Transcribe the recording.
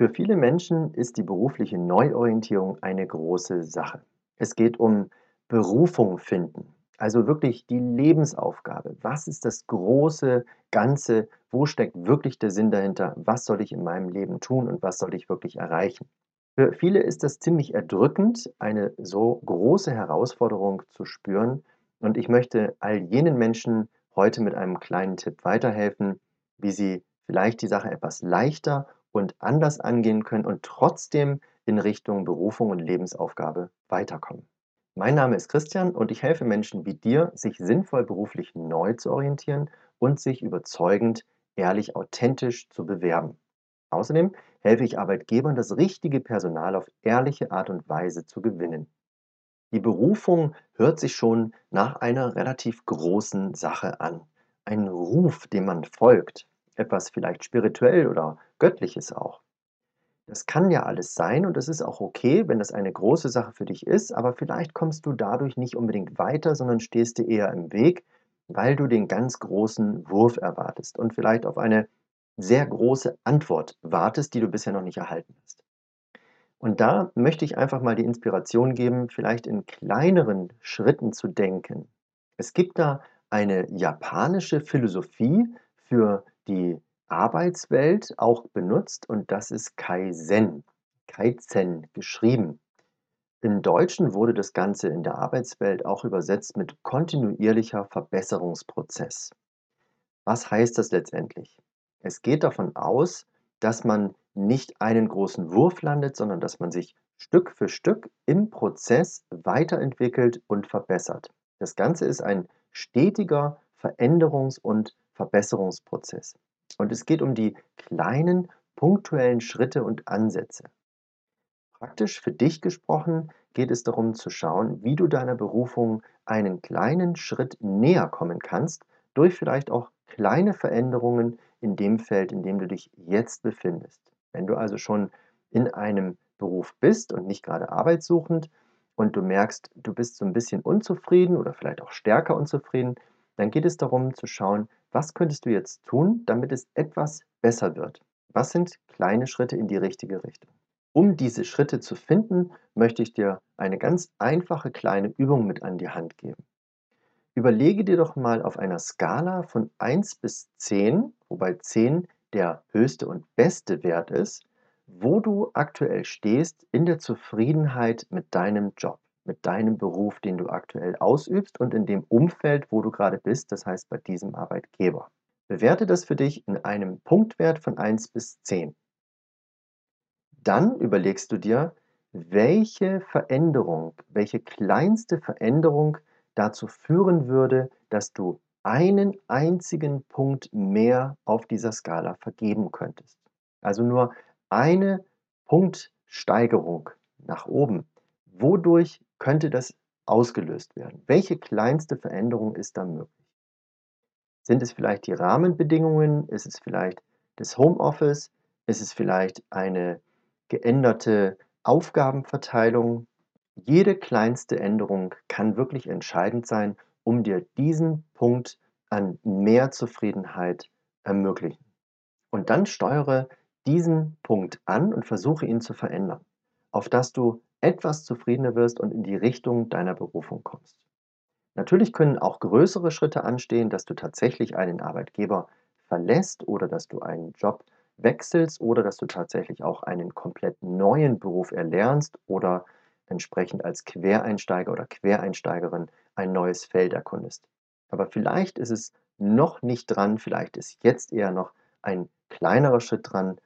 Für viele Menschen ist die berufliche Neuorientierung eine große Sache. Es geht um Berufung finden, also wirklich die Lebensaufgabe. Was ist das große Ganze? Wo steckt wirklich der Sinn dahinter? Was soll ich in meinem Leben tun und was soll ich wirklich erreichen? Für viele ist das ziemlich erdrückend, eine so große Herausforderung zu spüren. Und ich möchte all jenen Menschen heute mit einem kleinen Tipp weiterhelfen, wie sie vielleicht die Sache etwas leichter und anders angehen können und trotzdem in Richtung Berufung und Lebensaufgabe weiterkommen. Mein Name ist Christian und ich helfe Menschen wie dir, sich sinnvoll beruflich neu zu orientieren und sich überzeugend, ehrlich, authentisch zu bewerben. Außerdem helfe ich Arbeitgebern, das richtige Personal auf ehrliche Art und Weise zu gewinnen. Die Berufung hört sich schon nach einer relativ großen Sache an. Ein Ruf, dem man folgt, etwas vielleicht spirituell oder göttliches auch. Das kann ja alles sein und es ist auch okay, wenn das eine große Sache für dich ist, aber vielleicht kommst du dadurch nicht unbedingt weiter, sondern stehst dir eher im Weg, weil du den ganz großen Wurf erwartest und vielleicht auf eine sehr große Antwort wartest, die du bisher noch nicht erhalten hast. Und da möchte ich einfach mal die Inspiration geben, vielleicht in kleineren Schritten zu denken. Es gibt da eine japanische Philosophie für die Arbeitswelt auch benutzt und das ist Kaizen. Kaizen geschrieben. Im Deutschen wurde das Ganze in der Arbeitswelt auch übersetzt mit kontinuierlicher Verbesserungsprozess. Was heißt das letztendlich? Es geht davon aus, dass man nicht einen großen Wurf landet, sondern dass man sich Stück für Stück im Prozess weiterentwickelt und verbessert. Das Ganze ist ein stetiger Veränderungs- und Verbesserungsprozess. Und es geht um die kleinen, punktuellen Schritte und Ansätze. Praktisch für dich gesprochen geht es darum zu schauen, wie du deiner Berufung einen kleinen Schritt näher kommen kannst, durch vielleicht auch kleine Veränderungen in dem Feld, in dem du dich jetzt befindest. Wenn du also schon in einem Beruf bist und nicht gerade arbeitssuchend und du merkst, du bist so ein bisschen unzufrieden oder vielleicht auch stärker unzufrieden, dann geht es darum zu schauen, was könntest du jetzt tun, damit es etwas besser wird? Was sind kleine Schritte in die richtige Richtung? Um diese Schritte zu finden, möchte ich dir eine ganz einfache kleine Übung mit an die Hand geben. Überlege dir doch mal auf einer Skala von 1 bis 10, wobei 10 der höchste und beste Wert ist, wo du aktuell stehst in der Zufriedenheit mit deinem Job mit deinem Beruf, den du aktuell ausübst und in dem Umfeld, wo du gerade bist, das heißt bei diesem Arbeitgeber. Bewerte das für dich in einem Punktwert von 1 bis 10. Dann überlegst du dir, welche Veränderung, welche kleinste Veränderung dazu führen würde, dass du einen einzigen Punkt mehr auf dieser Skala vergeben könntest. Also nur eine Punktsteigerung nach oben. Wodurch könnte das ausgelöst werden? Welche kleinste Veränderung ist da möglich? Sind es vielleicht die Rahmenbedingungen? Ist es vielleicht das Homeoffice? Ist es vielleicht eine geänderte Aufgabenverteilung? Jede kleinste Änderung kann wirklich entscheidend sein, um dir diesen Punkt an mehr Zufriedenheit ermöglichen. Und dann steuere diesen Punkt an und versuche ihn zu verändern, auf dass du etwas zufriedener wirst und in die Richtung deiner Berufung kommst. Natürlich können auch größere Schritte anstehen, dass du tatsächlich einen Arbeitgeber verlässt oder dass du einen Job wechselst oder dass du tatsächlich auch einen komplett neuen Beruf erlernst oder entsprechend als Quereinsteiger oder Quereinsteigerin ein neues Feld erkundest. Aber vielleicht ist es noch nicht dran, vielleicht ist jetzt eher noch ein kleinerer Schritt dran,